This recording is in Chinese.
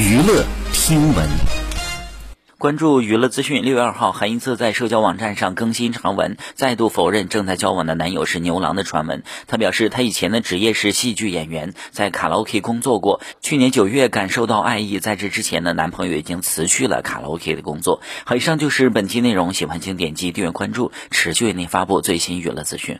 娱乐听闻，关注娱乐资讯。六月二号，韩一策在社交网站上更新长文，再度否认正在交往的男友是牛郎的传闻。他表示，他以前的职业是戏剧演员，在卡拉 OK 工作过。去年九月感受到爱意，在这之前呢，男朋友已经辞去了卡拉 OK 的工作。好，以上就是本期内容，喜欢请点击订阅关注，持续为您发布最新娱乐资讯。